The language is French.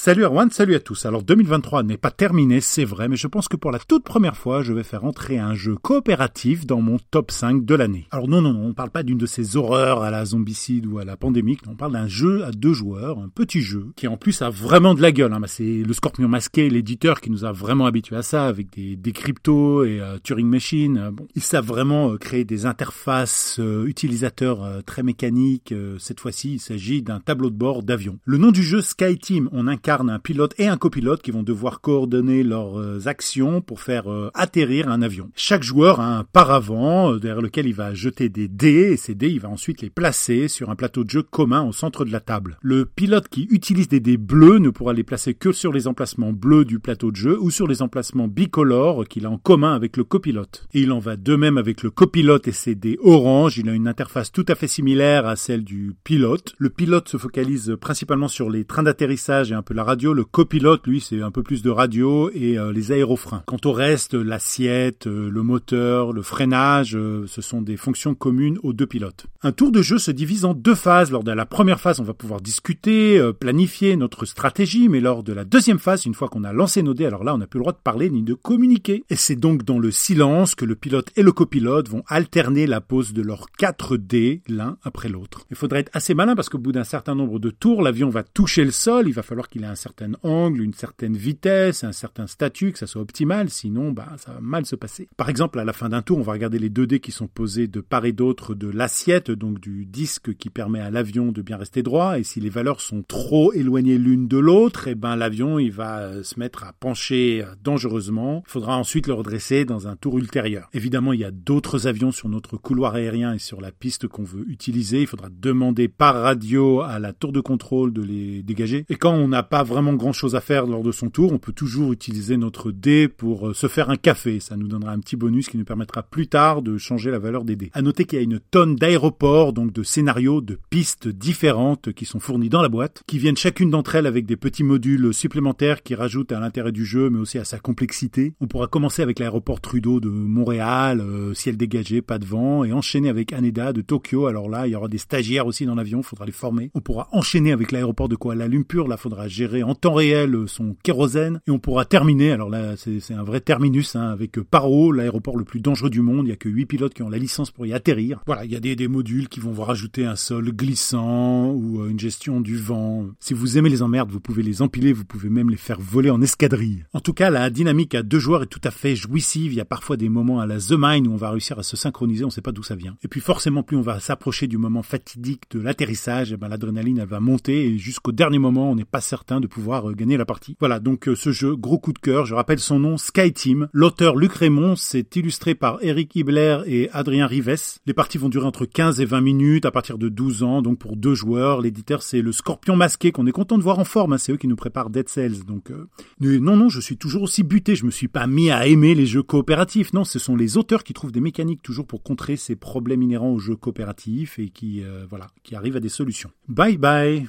Salut Erwan, salut à tous. Alors 2023 n'est pas terminé, c'est vrai, mais je pense que pour la toute première fois, je vais faire entrer un jeu coopératif dans mon top 5 de l'année. Alors non, non, non, on parle pas d'une de ces horreurs à la zombicide ou à la pandémique, on parle d'un jeu à deux joueurs, un petit jeu, qui en plus a vraiment de la gueule. Hein. Bah, c'est le Scorpion Masqué, l'éditeur, qui nous a vraiment habitués à ça, avec des, cryptos et euh, Turing Machine. Bon, ils savent vraiment euh, créer des interfaces euh, utilisateurs très mécaniques. cette fois-ci, il s'agit d'un tableau de bord d'avion. Le nom du jeu Sky Team, on incarne un pilote et un copilote qui vont devoir coordonner leurs euh, actions pour faire euh, atterrir un avion. Chaque joueur a un paravent euh, derrière lequel il va jeter des dés et ces dés, il va ensuite les placer sur un plateau de jeu commun au centre de la table. Le pilote qui utilise des dés bleus ne pourra les placer que sur les emplacements bleus du plateau de jeu ou sur les emplacements bicolores qu'il a en commun avec le copilote. Et il en va de même avec le copilote et ses dés orange. Il a une interface tout à fait similaire à celle du pilote. Le pilote se focalise principalement sur les trains d'atterrissage et un la radio, le copilote, lui, c'est un peu plus de radio et euh, les aérofreins. Quant au reste, l'assiette, euh, le moteur, le freinage, euh, ce sont des fonctions communes aux deux pilotes. Un tour de jeu se divise en deux phases. Lors de la première phase, on va pouvoir discuter, planifier notre stratégie, mais lors de la deuxième phase, une fois qu'on a lancé nos dés, alors là, on n'a plus le droit de parler ni de communiquer. Et c'est donc dans le silence que le pilote et le copilote vont alterner la pose de leurs quatre dés l'un après l'autre. Il faudrait être assez malin parce qu'au bout d'un certain nombre de tours, l'avion va toucher le sol, il va falloir qu'il ait un certain angle, une certaine vitesse, un certain statut, que ça soit optimal, sinon bah, ça va mal se passer. Par exemple, à la fin d'un tour, on va regarder les deux dés qui sont posés de part et d'autre de l'assiette, donc du disque qui permet à l'avion de bien rester droit, et si les valeurs sont trop éloignées l'une de l'autre, eh ben l'avion il va se mettre à pencher dangereusement. Il faudra ensuite le redresser dans un tour ultérieur. Évidemment, il y a d'autres avions sur notre couloir aérien et sur la piste qu'on veut utiliser. Il faudra demander par radio à la tour de contrôle de les dégager. Et quand on n'a pas vraiment grand chose à faire lors de son tour, on peut toujours utiliser notre dé pour euh, se faire un café. Ça nous donnera un petit bonus qui nous permettra plus tard de changer la valeur des dés. À noter qu'il y a une tonne d'aéroports, donc de scénarios, de pistes différentes qui sont fournis dans la boîte, qui viennent chacune d'entre elles avec des petits modules supplémentaires qui rajoutent à l'intérêt du jeu, mais aussi à sa complexité. On pourra commencer avec l'aéroport Trudeau de Montréal, euh, ciel dégagé, pas de vent, et enchaîner avec Haneda de Tokyo. Alors là, il y aura des stagiaires aussi dans l'avion, faudra les former. On pourra enchaîner avec l'aéroport de Kuala Lumpur, là, faudra gérer en temps réel son kérosène et on pourra terminer, alors là c'est un vrai terminus hein, avec Paro, l'aéroport le plus dangereux du monde, il y a que 8 pilotes qui ont la licence pour y atterrir. Voilà, il y a des, modules qui vont vous rajouter un sol glissant ou euh, une gestion du vent. Si vous aimez les emmerdes, vous pouvez les empiler, vous pouvez même les faire voler en escadrille. En tout cas, la dynamique à deux joueurs est tout à fait jouissive, il y a parfois des moments à la The Mine où on va réussir à se synchroniser, on sait pas d'où ça vient. Et puis forcément, plus on va s'approcher du moment fatidique de l'atterrissage, eh ben, l'adrénaline elle va monter et jusqu'au dernier moment, on n'est pas certain de pouvoir euh, gagner la partie. Voilà, donc euh, ce jeu, gros coup de cœur. Je rappelle son nom, Sky Team. L'auteur Luc Raymond, c'est illustré par Eric Hibler et Adrien Rives. Les parties vont durer entre 15 et 20 minutes à partir de 12 ans, donc pour deux joueurs. L'éditeur, c'est le Scorpion Masqué qu'on est content de voir en forme. Hein. C'est eux qui nous préparent Dead Cells. Donc, euh... non, non, je suis toujours aussi buté. Je me suis pas mis à aimer les jeux coopératifs. Non, ce sont les auteurs qui trouvent des mécaniques toujours pour contrer ces problèmes inhérents aux jeux coopératifs et qui, voilà, qui arrivent à des solutions. Bye bye.